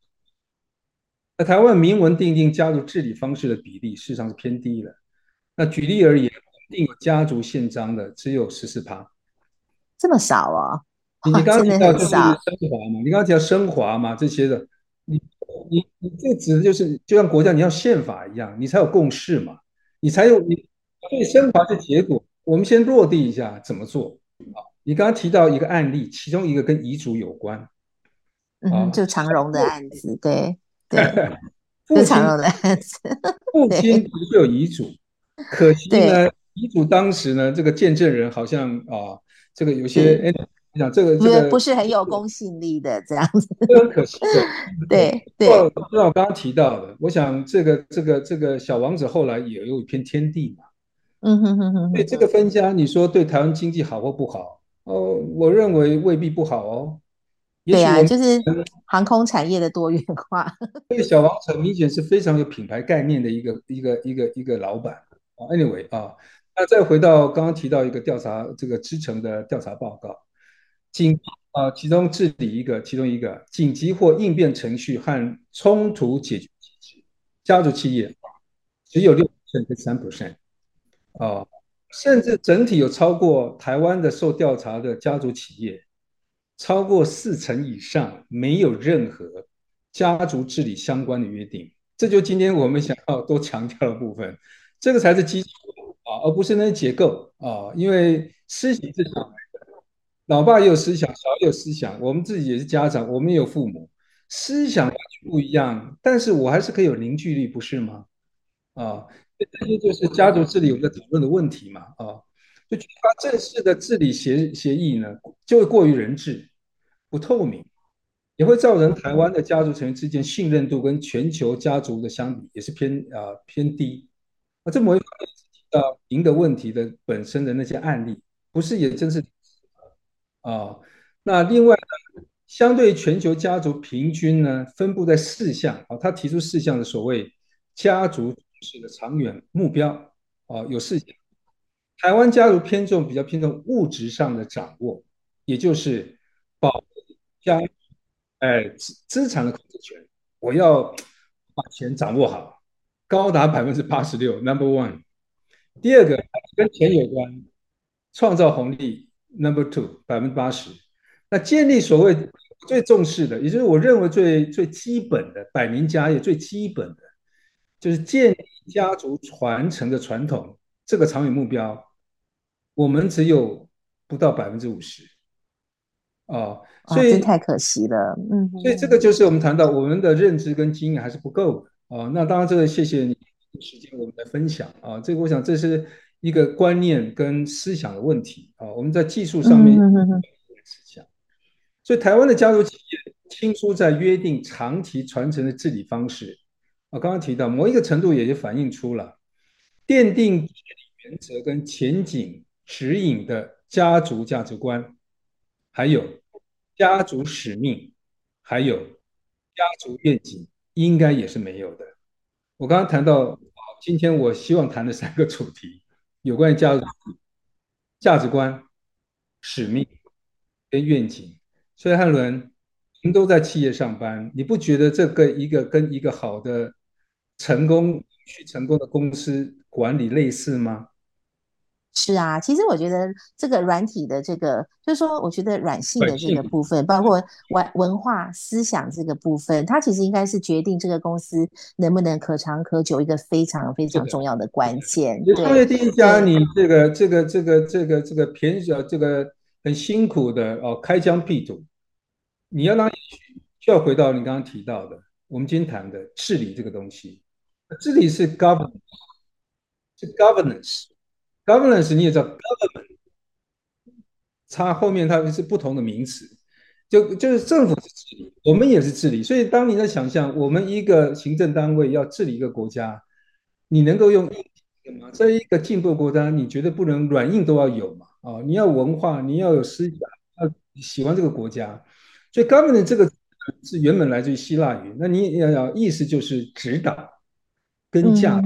那台湾明文定定家族治理方式的比例，事实上是偏低的。那举例而言，定有家族宪章的只有十四趴，这么少啊？你刚刚提到就是升华嘛？你刚刚提到升华嘛？这些的，你你你这指的就是，就像国家你要宪法一样，你才有共识嘛？你才有你所以升华的结果，我们先落地一下怎么做啊？你刚刚提到一个案例，其中一个跟遗嘱有关，嗯，就长荣的案子，对。对，父亲的父亲不是有遗嘱，可惜呢，遗嘱当时呢，这个见证人好像啊，这个有些哎，你想这个这个不是很有公信力的这样子，很可惜的。对对，就像我刚刚提到的，我想这个这个这个小王子后来也有一片天地嘛，嗯哼哼哼，对这个分家，你说对台湾经济好或不好？哦，我认为未必不好哦。对啊，就是航空产业的多元化。这个小王很明显是非常有品牌概念的一个一个一个一个老板。Anyway 啊，那再回到刚刚提到一个调查，这个知诚的调查报告，紧啊，其中治理一个，其中一个紧急或应变程序和冲突解决机制，家族企业只有六 percent 跟三 percent 啊，甚至整体有超过台湾的受调查的家族企业。超过四成以上没有任何家族治理相关的约定，这就今天我们想要多强调的部分，这个才是基础啊，而不是那些结构啊。因为思想是小孩的，老爸也有思想，小孩也有思想，我们自己也是家长，我们也有父母，思想不一样，但是我还是可以有凝聚力，不是吗？啊，这些就是家族治理我们在讨论的问题嘛，啊。就缺乏正式的治理协协议呢，就会过于人治，不透明，也会造成台湾的家族成员之间信任度跟全球家族的相比也是偏啊、呃、偏低。啊，这么一提到您的问题的本身的那些案例，不是也真是啊？那另外呢，相对全球家族平均呢，分布在四项啊，他提出四项的所谓家族式的长远目标啊，有四项。台湾家族偏重比较偏重物质上的掌握，也就是保家，哎资资产的控制权，我要把钱掌握好，高达百分之八十六，Number one。第二个跟钱有关，创造红利，Number two，百分之八十。那建立所谓最重视的，也就是我认为最最基本的百年家业最基本的，就是建立家族传承的传统。这个长远目标，我们只有不到百分之五十，啊，所以太可惜了，嗯，所以这个就是我们谈到我们的认知跟经验还是不够的啊。那当然，这个谢谢你时间我们来分享啊。这个我想这是一个观念跟思想的问题啊。我们在技术上面思想，所以台湾的家族企业倾出在约定长期传承的治理方式，我刚刚提到某一个程度也就反映出了。奠定原则跟前景指引的家族价值观，还有家族使命，还有家族愿景，应该也是没有的。我刚刚谈到，今天我希望谈的三个主题，有关于家族价值观、使命跟愿景。所以汉伦，您都在企业上班，你不觉得这个一个跟一个好的成功去成功的公司管理类似吗？是啊，其实我觉得这个软体的这个，就是说，我觉得软性的这个部分，包括文文化思想这个部分，它其实应该是决定这个公司能不能可长可久一个非常非常重要的关键。对，创业第一家，你这个这个这个这个这个便宜呃这个很辛苦的哦，开疆辟土，你要让需要回到你刚刚提到的，我们今天谈的治理这个东西。治理是 governance，是 governance，governance 你也知道 government，它后面它是不同的名词，就就是政府是治理，我们也是治理。所以当你在想象我们一个行政单位要治理一个国家，你能够用硬体吗？在一个进步国家，你绝对不能软硬都要有嘛？啊，你要文化，你要有思想，要喜欢这个国家。所以 governance 这个是原本来自于希腊语，那你要要意思就是指导。跟家，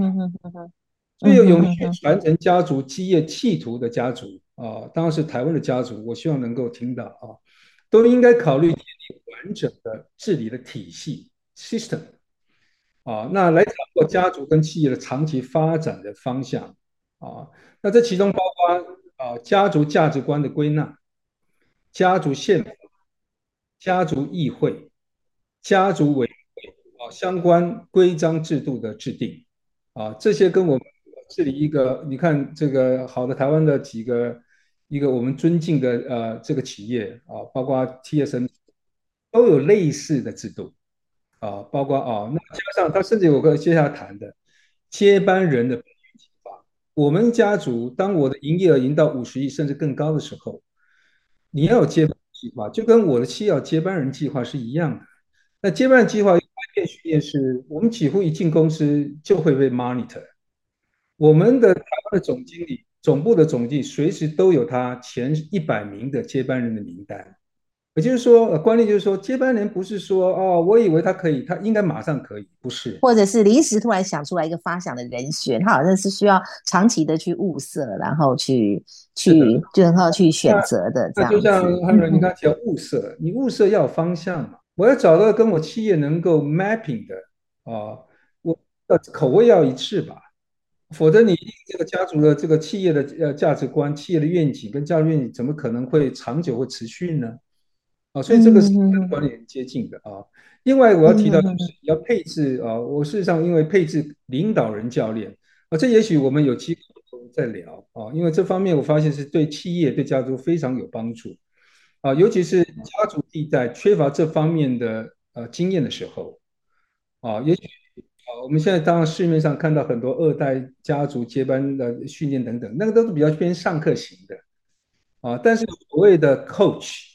所以有永续传承家族基业企图的家族啊，当然是台湾的家族，我希望能够听到啊，都应该考虑建立完整的治理的体系 system 啊，那来掌握家族跟企业的长期发展的方向啊，那这其中包括啊家族价值观的归纳、家族宪法、家族议会、家族委会。啊，相关规章制度的制定，啊，这些跟我们治理一个，你看这个好的台湾的几个一个我们尊敬的呃这个企业啊，包括 TSM 都有类似的制度，啊，包括啊，那加上他甚至有个接下来谈的接班人的培育计划。我们家族当我的营业额赢到五十亿甚至更高的时候，你要有接班计划，就跟我的妻要接班人计划是一样的。那接班计划。训练是我们几乎一进公司就会被 monitor。我们的台湾的总经理、总部的总经理随时都有他前一百名的接班人的名单。也就是说，观念就是说，接班人不是说哦，我以为他可以，他应该马上可以，不是。或者是临时突然想出来一个发想的人选，他好像是需要长期的去物色，然后去去就然后去选择的这样。就像汉伦，你刚才讲物色，你物色要有方向嘛。我要找到跟我企业能够 mapping 的啊，我的口味要一致吧，否则你这个家族的这个企业的呃价值观、企业的愿景跟家族愿景怎么可能会长久会持续呢？啊，所以这个是跟管理很接近的啊。另外我要提到就是要配置啊，我事实上因为配置领导人教练啊，这也许我们有机会再聊啊，因为这方面我发现是对企业对家族非常有帮助。啊，尤其是家族地带缺乏这方面的呃经验的时候，啊，也许啊，我们现在当然市面上看到很多二代家族接班的训练等等，那个都是比较偏上课型的，啊，但是所谓的 coach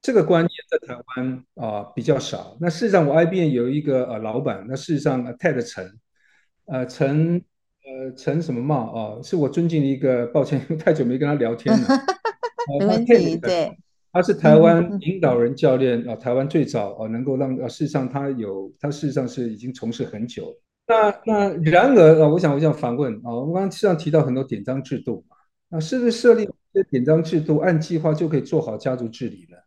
这个观念在台湾啊比较少。那事实上，我 IBM 有一个呃老板，那事实上 Ted 陈，呃陈呃陈什么茂啊，是我尊敬的一个，抱歉，太久没跟他聊天了。没问题，对，他是台湾领导人教练啊，台湾最早啊能够让啊，事实上他有，他事实上是已经从事很久。那那然而啊，我想我想反问啊，我们刚刚实际上提到很多典章制度嘛，那是不是设立这典章制度，按计划就可以做好家族治理了？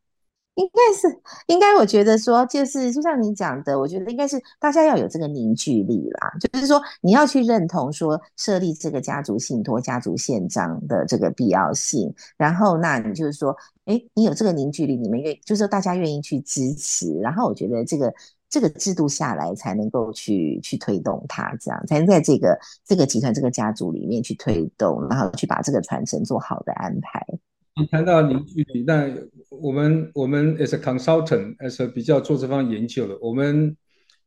应该是，应该我觉得说，就是就像你讲的，我觉得应该是大家要有这个凝聚力啦。就是说，你要去认同说设立这个家族信托、家族宪章的这个必要性。然后，那你就是说，哎，你有这个凝聚力，你们愿就是说大家愿意去支持。然后，我觉得这个这个制度下来，才能够去去推动它，这样才能在这个这个集团、这个家族里面去推动，然后去把这个传承做好的安排。你谈到凝聚力，那我们我们 as a consultant，as a 比较做这方研究的，我们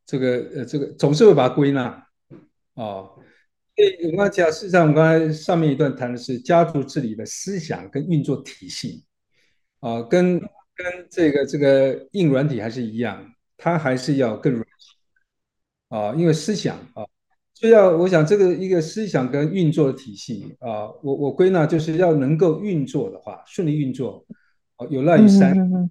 这个呃这个总是会把它归纳啊。所以我刚才讲，事实上我们刚才上面一段谈的是家族治理的思想跟运作体系啊，跟跟这个这个硬软体还是一样，它还是要更软啊，因为思想啊。所以要，我想这个一个思想跟运作的体系啊，我我归纳就是要能够运作的话，顺利运作，啊，有赖于三，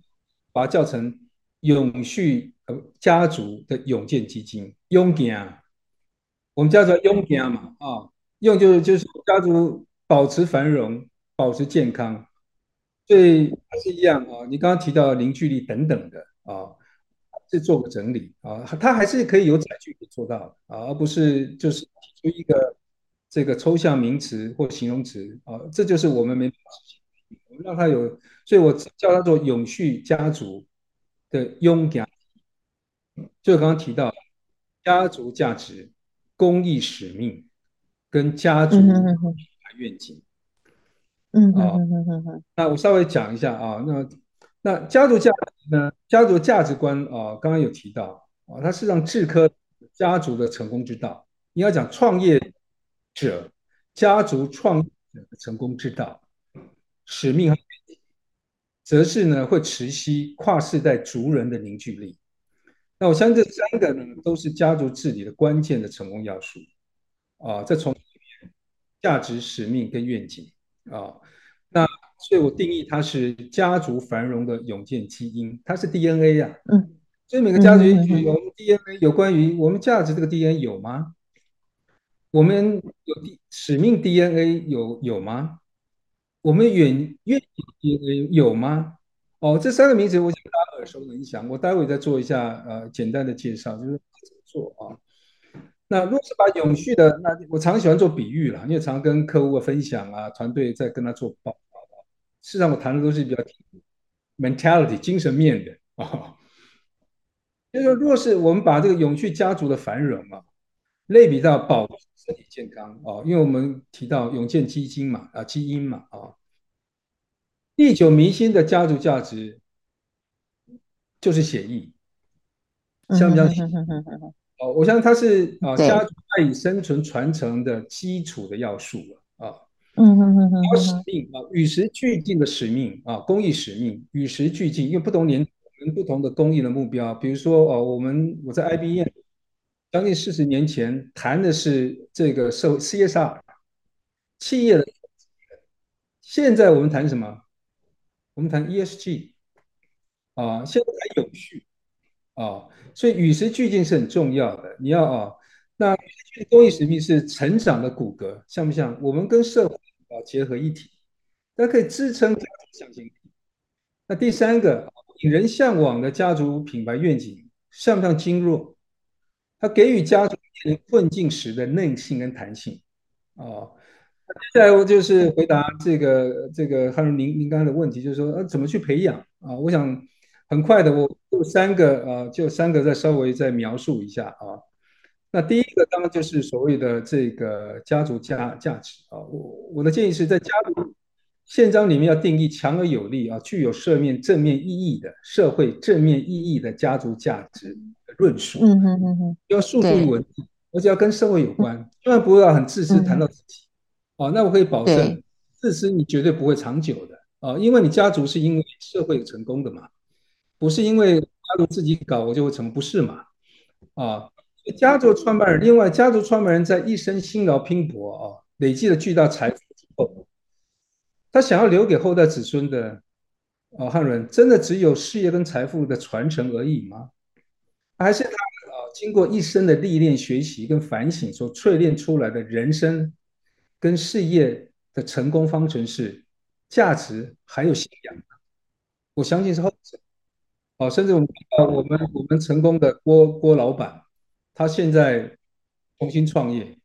把它叫成永续呃家族的永健基金，永健，我们叫做永健嘛，啊，用就是就是家族保持繁荣，保持健康，所以还是一样啊，你刚刚提到凝聚力等等的啊。是做个整理啊，它还是可以有载具可以做到的啊，而不是就是提出一个这个抽象名词或形容词啊，这就是我们没办法。我们让它有，所以我叫它做永续家族的永家，就刚刚提到家族价值、公益使命跟家族愿景。嗯啊，那我稍微讲一下啊，那。那家族价值呢？家族价值观啊，刚刚有提到啊，它是让智科家族的成功之道。你要讲创业者家族创业者的成功之道，使命和愿景，则是呢会持续跨世代族人的凝聚力。那我相信这三个呢，都是家族治理的关键的成功要素啊。这从价值、使命跟愿景啊，那所以我定义它是家族繁荣的永健基因，它是 DNA 呀、啊。嗯，所以每个家族有 DNA，有关于我们价值这个 DNA 有吗？我们有使命 DNA 有有吗？我们远愿景 DNA 有吗？哦，这三个名词我想大家耳熟能详，我待会再做一下呃简单的介绍，就是怎么做啊？那如果是把永续的，那我常喜欢做比喻了，因为常跟客户分享啊，团队在跟他做报告。事实上我谈的都是比较 mentality 精神面的啊，就是说，若是我们把这个永续家族的繁荣啊，类比到保身体健康啊，因为我们提到永健基金嘛啊，基因嘛啊。历久弥新的家族价值就是血液，相不相信？哦，我相信它是啊，家族赖以生存传承的基础的要素啊。嗯嗯嗯嗯。有使命啊，与时俱进的使命啊，公益使命与时俱进，因为不同年龄不同的公益的目标。比如说哦，我们我在 IBM 将近四十年前谈的是这个社会 CSR 企业的，现在我们谈什么？我们谈 ESG 啊，现在谈有序啊，所以与时俱进是很重要的。你要啊，那公益使命是成长的骨骼，像不像？我们跟社会啊结合一体，它可以支撑家族向心力。那第三个引人向往的家族品牌愿景，像不像经络？它给予家族面临困境时的韧性跟弹性啊。接下来我就是回答这个这个汉伦您您刚才的问题，就是说呃怎么去培养啊？我想很快的，我就三个啊，就三个再稍微再描述一下啊。那第一个当然就是所谓的这个家族价价值啊。我我的建议是在家族宪章里面要定义强而有力啊，具有社面正面意义的社会正面意义的家族价值的论述。嗯嗯嗯嗯，要诉诸于文字，而且要跟社会有关，千万不要很自私谈到自己。哦，那我可以保证，自私你绝对不会长久的啊，因为你家族是因为社会成功的嘛，不是因为家族自己搞我就会成，不是嘛？啊，家族创办人，另外家族创办人在一生辛劳拼搏啊，累积了巨大财富之后，他想要留给后代子孙的，哦，汉伦真的只有事业跟财富的传承而已吗？还是他啊，经过一生的历练、学习跟反省所淬炼出来的人生？跟事业的成功方程式，价值还有信仰，我相信是后者。哦，甚至我们我们我们成功的郭郭老板，他现在重新创业，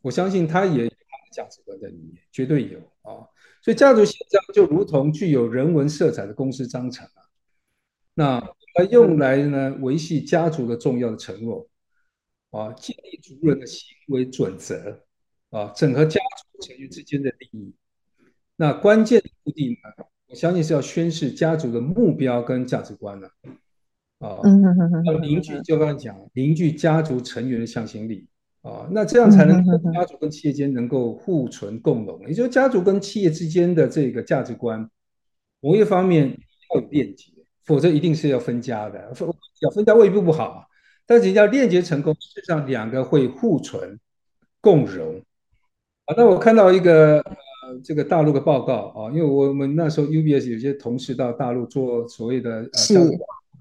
我相信他也有他的价值观在里面，绝对有啊。所以家族宪章就如同具有人文色彩的公司章程啊，那用来呢维系家族的重要的承诺啊，建立族人的行为准则。啊，整合家族成员之间的利益，那关键的目的呢？我相信是要宣示家族的目标跟价值观了。啊，要凝聚，就刚才讲，凝聚家族成员的向心力。啊，那这样才能家族跟企业间能够互存共荣。也就是家族跟企业之间的这个价值观，某一方面要有链接，否则一定是要分家的。分要分家未必不好，但是要链接成功，实际上两个会互存共荣。啊那我看到一个呃，这个大陆的报告啊，因为我们那时候 UBS 有些同事到大陆做所谓的呃，是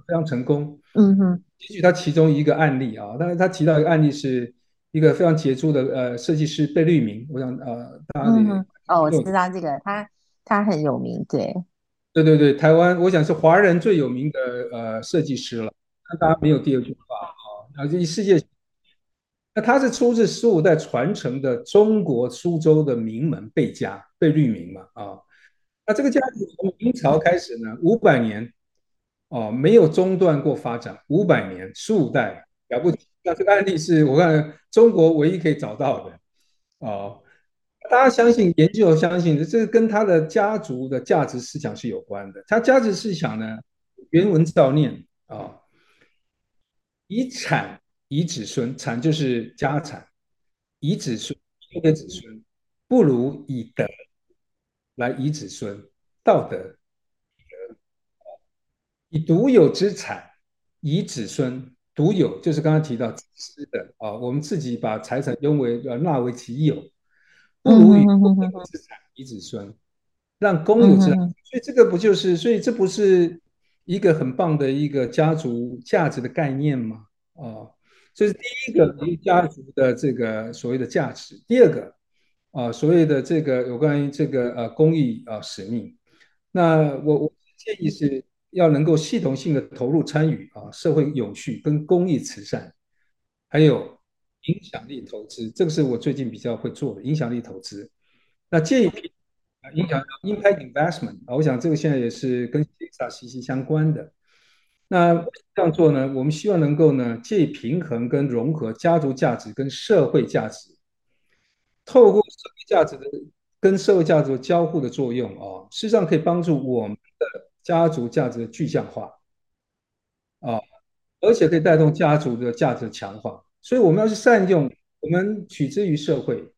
非常成功。嗯哼，也许他其中一个案例啊，但是他提到一个案例是一个非常杰出的呃设计师贝聿铭，我想呃大家嗯哦，我知道这个，他他很有名，对，对对对，台湾我想是华人最有名的呃设计师了，那大家没有第二句话啊，然后这一世界。那他是出自十五代传承的中国苏州的名门贝家，贝聿铭嘛啊。那这个家族从明朝开始呢，五百年哦，没有中断过发展，五百年十五代了不起。那这个案例是我看中国唯一可以找到的哦。大家相信研究相信这跟他的家族的价值思想是有关的。他价值思想呢，原文照念啊，以产以子孙，产就是家产，以子孙以给子孙，不如以德来以子孙，道德。以独有之产，以子孙。独有就是刚刚提到自私的啊，我们自己把财产拥为呃纳为己有，不如以公有之产以子孙，让公有之产。所以这个不就是，所以这不是一个很棒的一个家族价值的概念吗？啊，这是第一个一个家族的这个所谓的价值。第二个啊，所谓的这个有关于这个呃公益啊使命，那我我建议是。要能够系统性的投入参与啊，社会永续跟公益慈善，还有影响力投资，这个是我最近比较会做的影响力投资。那这一批，影响 impact investment 啊，我想这个现在也是跟 CSR 息息相关的。那这样做呢，我们希望能够呢，借以平衡跟融合家族价值跟社会价值，透过社会价值的跟社会价值交互的作用啊，事实上可以帮助我们。家族价值的具象化，啊，而且可以带动家族的价值强化，所以我们要去善用，我们取之于社会，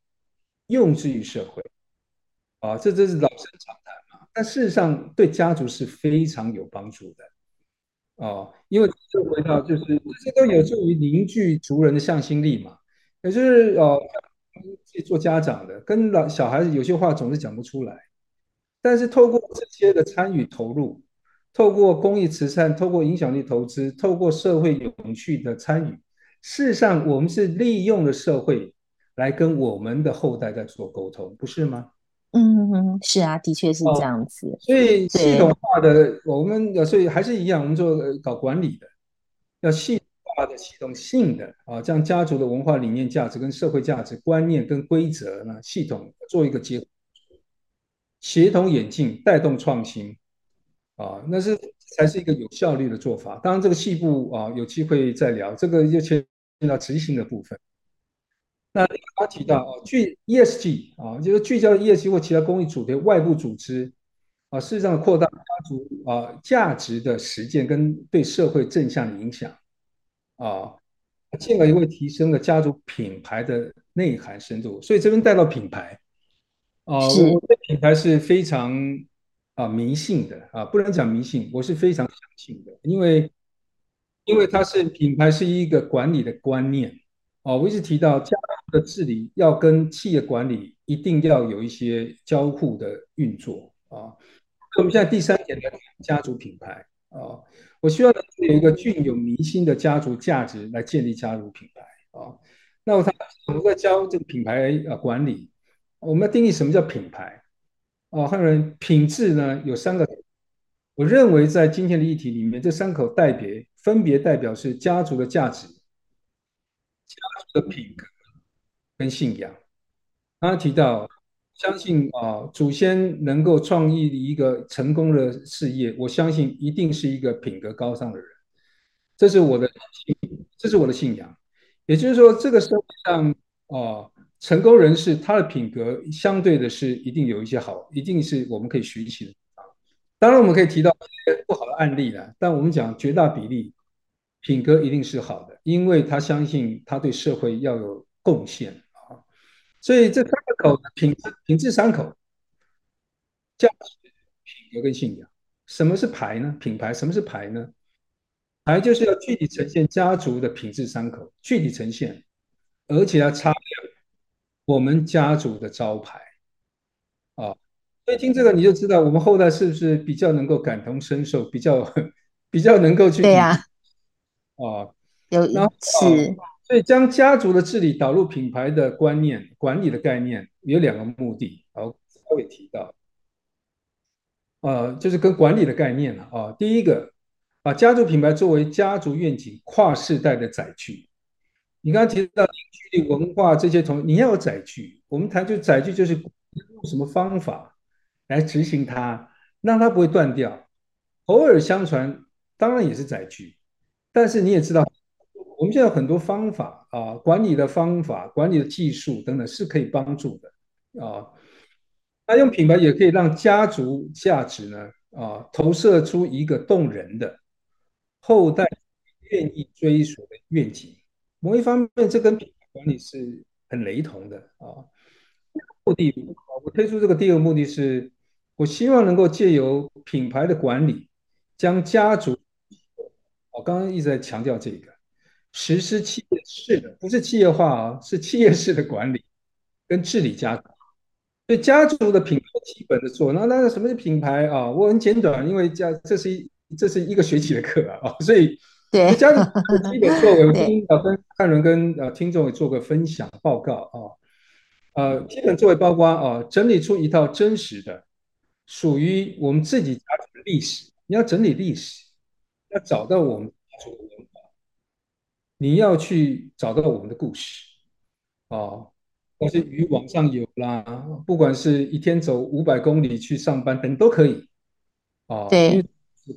用之于社会，啊，这这是老生常谈嘛。但事实上，对家族是非常有帮助的，啊，因为这回到就是这些都有助于凝聚族人的向心力嘛。也就是哦，自己做家长的，跟老小孩子有些话总是讲不出来。但是透过这些的参与投入，透过公益慈善，透过影响力投资，透过社会永续的参与，事实上我们是利用了社会来跟我们的后代在做沟通，不是吗？嗯，是啊，的确是这样子。哦，所以系统化的，我们所以还是一样，我们做搞管理的，要系统化的、系统性的啊，将家族的文化理念、价值跟社会价值观念跟规则呢，系统做一个结合。协同演进，带动创新，啊，那是才是一个有效率的做法。当然，这个细部啊，有机会再聊。这个就牵涉到执行的部分。那他提到啊，聚 ESG 啊，就是聚焦 ESG 或其他公益组织、外部组织啊，事实上扩大家族啊价值的实践跟对社会正向的影响啊，进而也会提升了家族品牌的内涵深度。所以这边带到品牌。啊，我对品牌是非常啊迷信的啊，不能讲迷信，我是非常相信的，因为因为它是品牌是一个管理的观念啊，我一直提到家族的治理要跟企业管理一定要有一些交互的运作啊。我们现在第三点来家族品牌啊，我需要有一个具有迷信的家族价值来建立家族品牌啊。那我他我们在教这个品牌啊管理？我们要定义什么叫品牌哦，还有人品质呢？有三个，我认为在今天的议题里面，这三口代别分别代表是家族的价值、家族的品格跟信仰。刚刚提到，相信啊，祖先能够创立一个成功的事业，我相信一定是一个品格高尚的人，这是我的信，这是我的信仰。也就是说，这个社会上啊。成功人士，他的品格相对的是一定有一些好，一定是我们可以学习的啊。当然，我们可以提到一些不好的案例了，但我们讲绝大比例，品格一定是好的，因为他相信他对社会要有贡献啊。所以这三个口品质品质三口，价值、品格跟信仰。什么是牌呢？品牌什么是牌呢？牌就是要具体呈现家族的品质三口，具体呈现，而且要擦亮。我们家族的招牌啊，所以听这个你就知道我们后代是不是比较能够感同身受，比较 比较能够去对呀啊，有一次，所以将家族的治理导入品牌的观念、管理的概念有两个目的，好，稍微提到，呃，就是跟管理的概念了啊。第一个，把家族品牌作为家族愿景跨世代的载具。你刚刚提到凝聚力、文化这些同，你要有载具。我们谈就载具，就是用什么方法来执行它，让它不会断掉。口耳相传当然也是载具，但是你也知道，我们现在有很多方法啊，管理的方法、管理的技术等等是可以帮助的。啊。那用品牌也可以让家族价值呢啊投射出一个动人的后代愿意追随的愿景。某一方面，这跟品牌管理是很雷同的啊。目的，我推出这个第二个目的是，我希望能够借由品牌的管理，将家族，我刚刚一直在强调这个，实施企业式的，不是企业化啊，是企业式的管理跟治理家族。所以家族的品牌基本的做，那那什么是品牌啊？我很简短，因为家这是一这是一个学期的课啊，所以对家族基本作为，我跟跟汉伦跟呃听众也做个分享报告啊。呃，基本作为包括啊、呃，整理出一套真实的属于我们自己家族的历史。你要整理历史，要找到我们家族的文化，你要去找到我们的故事啊，或、呃、是鱼往上有啦，不管是一天走五百公里去上班等都可以啊，呃、对，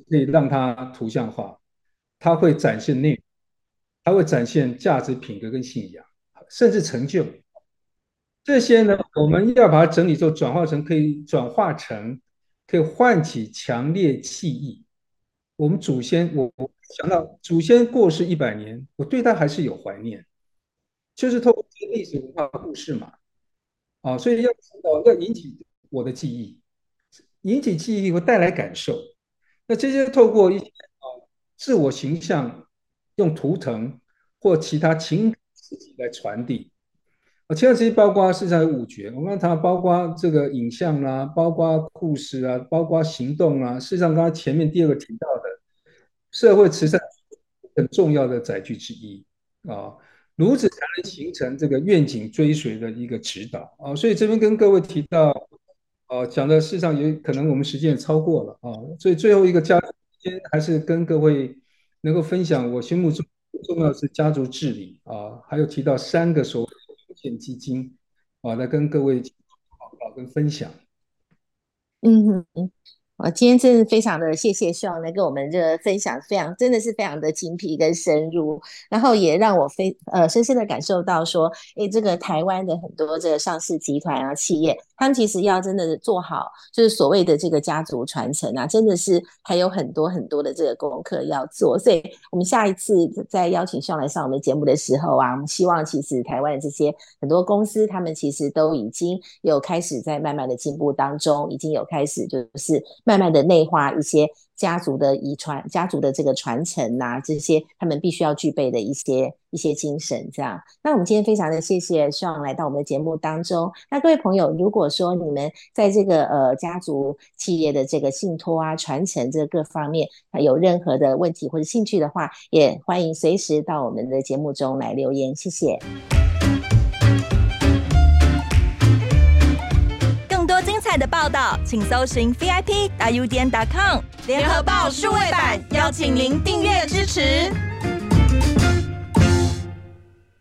可以让它图像化，它会展现内容，它会展现价值、品格跟信仰，甚至成就。这些呢，我们要把它整理之后，转化成可以转化成可以唤起强烈记忆。我们祖先，我我想到祖先过世一百年，我对他还是有怀念，就是透过这些历史文化故事嘛，啊，所以要要引起我的记忆，引起记忆会带来感受。那这些透过一些自我形象，用图腾或其他情感刺激来传递。啊，前段时间包括事实上有五觉，我们谈包括这个影像啦、包括故事啊，包括行动啊。事实上，刚才前面第二个提到的社会慈善很重要的载具之一啊，如此才能形成这个愿景追随的一个指导啊。所以这边跟各位提到，啊，讲的事实上也可能我们时间也超过了啊，所以最后一个加天还是跟各位能够分享我心目中重要的是家族治理啊，还有提到三个所谓。的保险基金，啊，来跟各位报告跟分享。嗯嗯。我今天真的非常的谢谢秀来跟我们这个分享，非常真的是非常的精辟跟深入，然后也让我非呃深深的感受到说，诶，这个台湾的很多这个上市集团啊企业，他们其实要真的做好，就是所谓的这个家族传承啊，真的是还有很多很多的这个功课要做。所以，我们下一次再邀请秀来上我们节目的时候啊，我们希望其实台湾的这些很多公司，他们其实都已经有开始在慢慢的进步当中，已经有开始就是。慢慢的内化一些家族的遗传、家族的这个传承呐、啊，这些他们必须要具备的一些一些精神，这样。那我们今天非常的谢谢希望来到我们的节目当中。那各位朋友，如果说你们在这个呃家族企业的这个信托啊、传承这各方面有任何的问题或者兴趣的话，也欢迎随时到我们的节目中来留言。谢谢。报道，请搜寻 VIP 大 U 点 com 联合报数位版，邀请您订阅支持。